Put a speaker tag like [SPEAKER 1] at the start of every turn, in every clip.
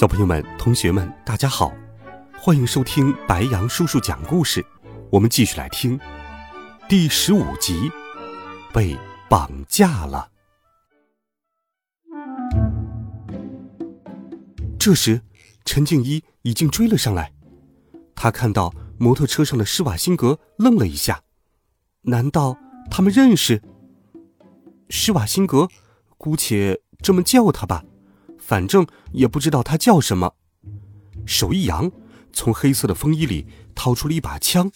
[SPEAKER 1] 小朋友们、同学们，大家好，欢迎收听白杨叔叔讲故事。我们继续来听第十五集，被绑架了。这时，陈静一已经追了上来。他看到摩托车上的施瓦辛格，愣了一下。难道他们认识？施瓦辛格，姑且这么叫他吧。反正也不知道他叫什么。手一扬，从黑色的风衣里掏出了一把枪。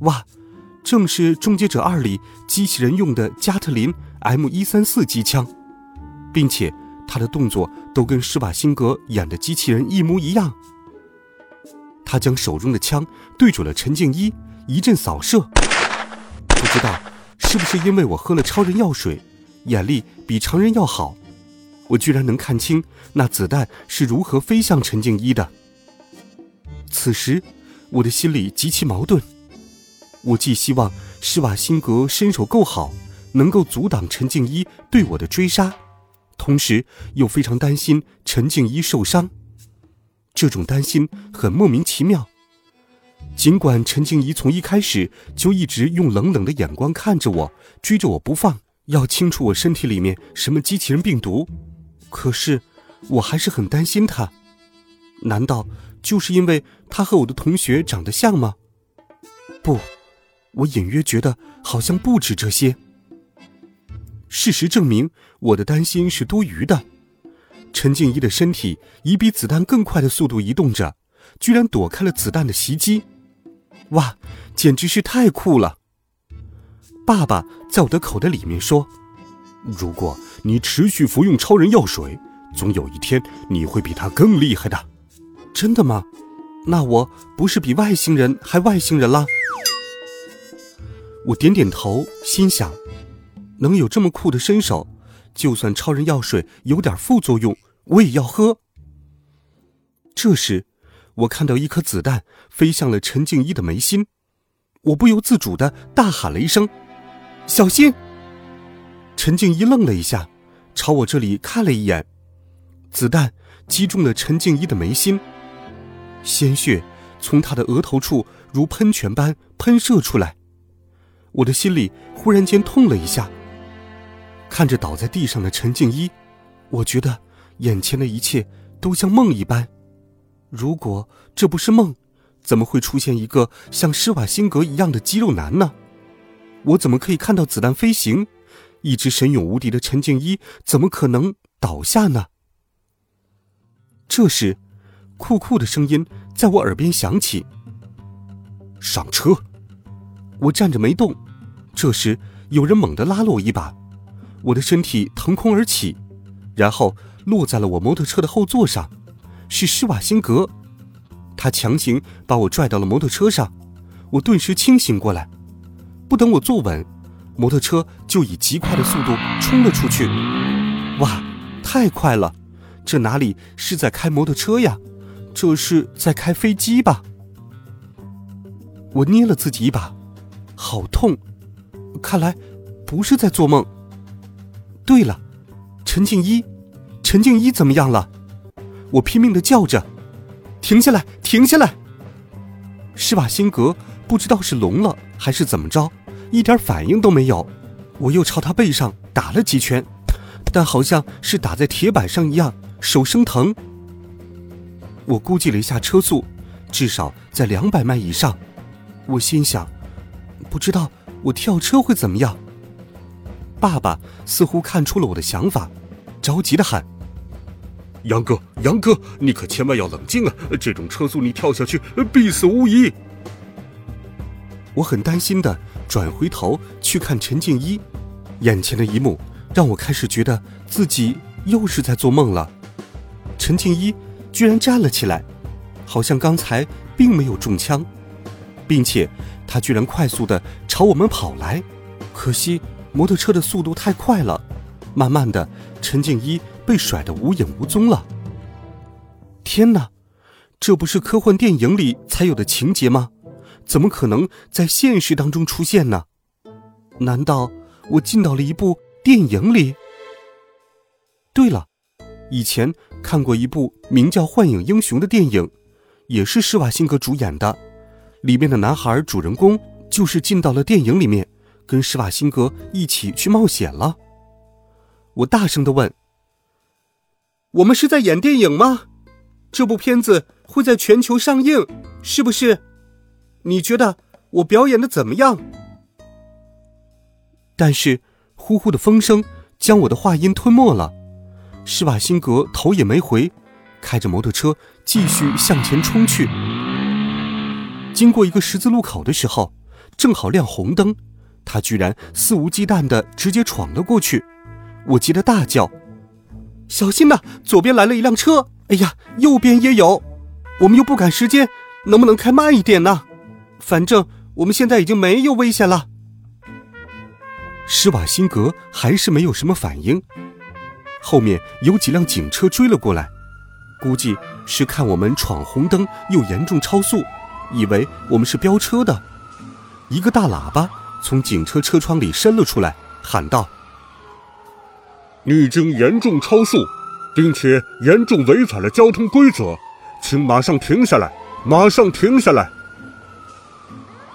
[SPEAKER 1] 哇，正是《终结者二》里机器人用的加特林 M 一三四机枪，并且他的动作都跟施瓦辛格演的机器人一模一样。他将手中的枪对准了陈静一，一阵扫射。不知道是不是因为我喝了超人药水，眼力比常人要好。我居然能看清那子弹是如何飞向陈静一的。此时，我的心里极其矛盾。我既希望施瓦辛格身手够好，能够阻挡陈静一对我的追杀，同时又非常担心陈静一受伤。这种担心很莫名其妙。尽管陈静一从一开始就一直用冷冷的眼光看着我，追着我不放，要清除我身体里面什么机器人病毒。可是，我还是很担心他。难道就是因为他和我的同学长得像吗？不，我隐约觉得好像不止这些。事实证明，我的担心是多余的。陈静怡的身体以比子弹更快的速度移动着，居然躲开了子弹的袭击。哇，简直是太酷了！爸爸在我的口袋里面说。如果你持续服用超人药水，总有一天你会比他更厉害的。真的吗？那我不是比外星人还外星人了？我点点头，心想，能有这么酷的身手，就算超人药水有点副作用，我也要喝。这时，我看到一颗子弹飞向了陈静一的眉心，我不由自主的大喊了一声：“小心！”陈静一愣了一下，朝我这里看了一眼，子弹击中了陈静一的眉心，鲜血从他的额头处如喷泉般喷射出来，我的心里忽然间痛了一下。看着倒在地上的陈静一，我觉得眼前的一切都像梦一般。如果这不是梦，怎么会出现一个像施瓦辛格一样的肌肉男呢？我怎么可以看到子弹飞行？一只神勇无敌的陈静一怎么可能倒下呢？这时，酷酷的声音在我耳边响起：“上车！”我站着没动。这时，有人猛地拉了我一把，我的身体腾空而起，然后落在了我摩托车的后座上。是施瓦辛格，他强行把我拽到了摩托车上。我顿时清醒过来，不等我坐稳。摩托车就以极快的速度冲了出去，哇，太快了！这哪里是在开摩托车呀？这是在开飞机吧？我捏了自己一把，好痛！看来不是在做梦。对了，陈静一，陈静一怎么样了？我拼命的叫着：“停下来，停下来！”施瓦辛格不知道是聋了还是怎么着。一点反应都没有，我又朝他背上打了几拳，但好像是打在铁板上一样，手生疼。我估计了一下车速，至少在两百迈以上。我心想，不知道我跳车会怎么样。爸爸似乎看出了我的想法，着急的喊：“
[SPEAKER 2] 杨哥，杨哥，你可千万要冷静啊！这种车速你跳下去必死无疑。”
[SPEAKER 1] 我很担心的。转回头去看陈静一，眼前的一幕让我开始觉得自己又是在做梦了。陈静一居然站了起来，好像刚才并没有中枪，并且他居然快速的朝我们跑来。可惜摩托车的速度太快了，慢慢的，陈静一被甩得无影无踪了。天哪，这不是科幻电影里才有的情节吗？怎么可能在现实当中出现呢？难道我进到了一部电影里？对了，以前看过一部名叫《幻影英雄》的电影，也是施瓦辛格主演的。里面的男孩主人公就是进到了电影里面，跟施瓦辛格一起去冒险了。我大声的问：“我们是在演电影吗？这部片子会在全球上映，是不是？你觉得我表演的怎么样？”但是，呼呼的风声将我的话音吞没了。施瓦辛格头也没回，开着摩托车继续向前冲去。经过一个十字路口的时候，正好亮红灯，他居然肆无忌惮的直接闯了过去。我急得大叫：“小心呐！左边来了一辆车！哎呀，右边也有！我们又不赶时间，能不能开慢一点呢？反正我们现在已经没有危险了。”施瓦辛格还是没有什么反应。后面有几辆警车追了过来，估计是看我们闯红灯又严重超速，以为我们是飙车的。一个大喇叭从警车车窗里伸了出来，喊道：“
[SPEAKER 2] 你已经严重超速，并且严重违反了交通规则，请马上停下来，马上停下来！”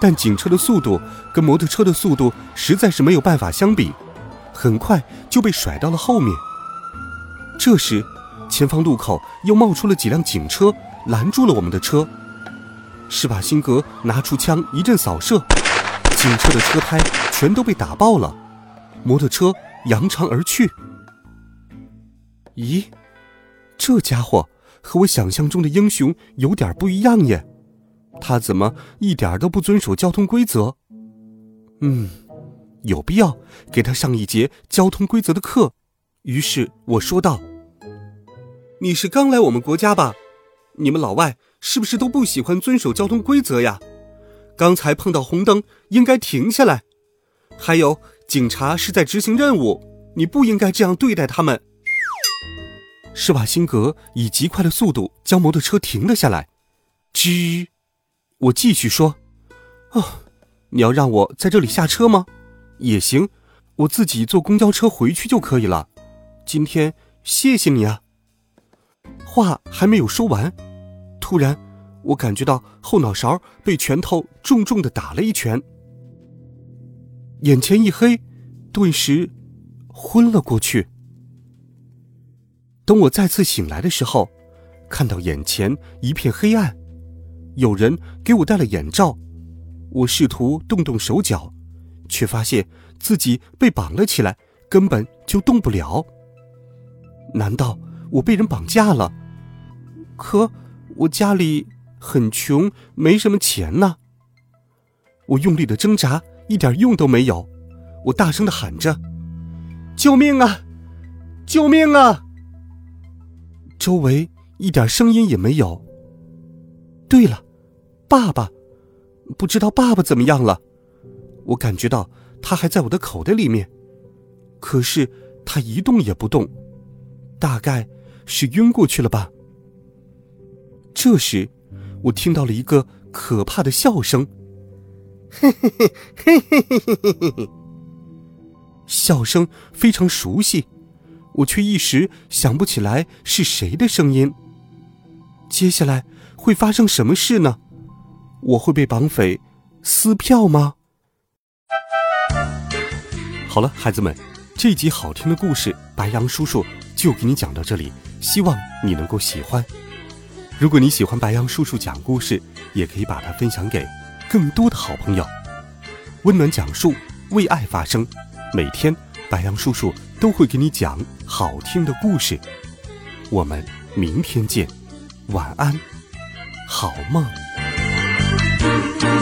[SPEAKER 1] 但警车的速度跟摩托车的速度实在是没有办法相比，很快就被甩到了后面。这时，前方路口又冒出了几辆警车，拦住了我们的车。施瓦辛格拿出枪一阵扫射，警车的车胎全都被打爆了，摩托车扬长而去。咦，这家伙和我想象中的英雄有点不一样耶，他怎么一点都不遵守交通规则？嗯，有必要给他上一节交通规则的课。于是我说道：“你是刚来我们国家吧？你们老外是不是都不喜欢遵守交通规则呀？刚才碰到红灯应该停下来。还有，警察是在执行任务，你不应该这样对待他们。”施瓦辛格以极快的速度将摩托车停了下来。吱，我继续说：“哦，你要让我在这里下车吗？也行，我自己坐公交车回去就可以了。”今天谢谢你啊！话还没有说完，突然我感觉到后脑勺被拳头重重的打了一拳，眼前一黑，顿时昏了过去。等我再次醒来的时候，看到眼前一片黑暗，有人给我戴了眼罩，我试图动动手脚，却发现自己被绑了起来，根本就动不了。难道我被人绑架了？可我家里很穷，没什么钱呢。我用力的挣扎，一点用都没有。我大声的喊着：“救命啊！救命啊！”周围一点声音也没有。对了，爸爸，不知道爸爸怎么样了？我感觉到他还在我的口袋里面，可是他一动也不动。大概是晕过去了吧。这时，我听到了一个可怕的笑声，嘿嘿嘿嘿嘿嘿嘿嘿嘿，笑声非常熟悉，我却一时想不起来是谁的声音。接下来会发生什么事呢？我会被绑匪撕票吗？好了，孩子们，这集好听的故事，白羊叔叔。就给你讲到这里，希望你能够喜欢。如果你喜欢白羊叔叔讲故事，也可以把它分享给更多的好朋友。温暖讲述，为爱发声。每天，白羊叔叔都会给你讲好听的故事。我们明天见，晚安，好梦。Thank you.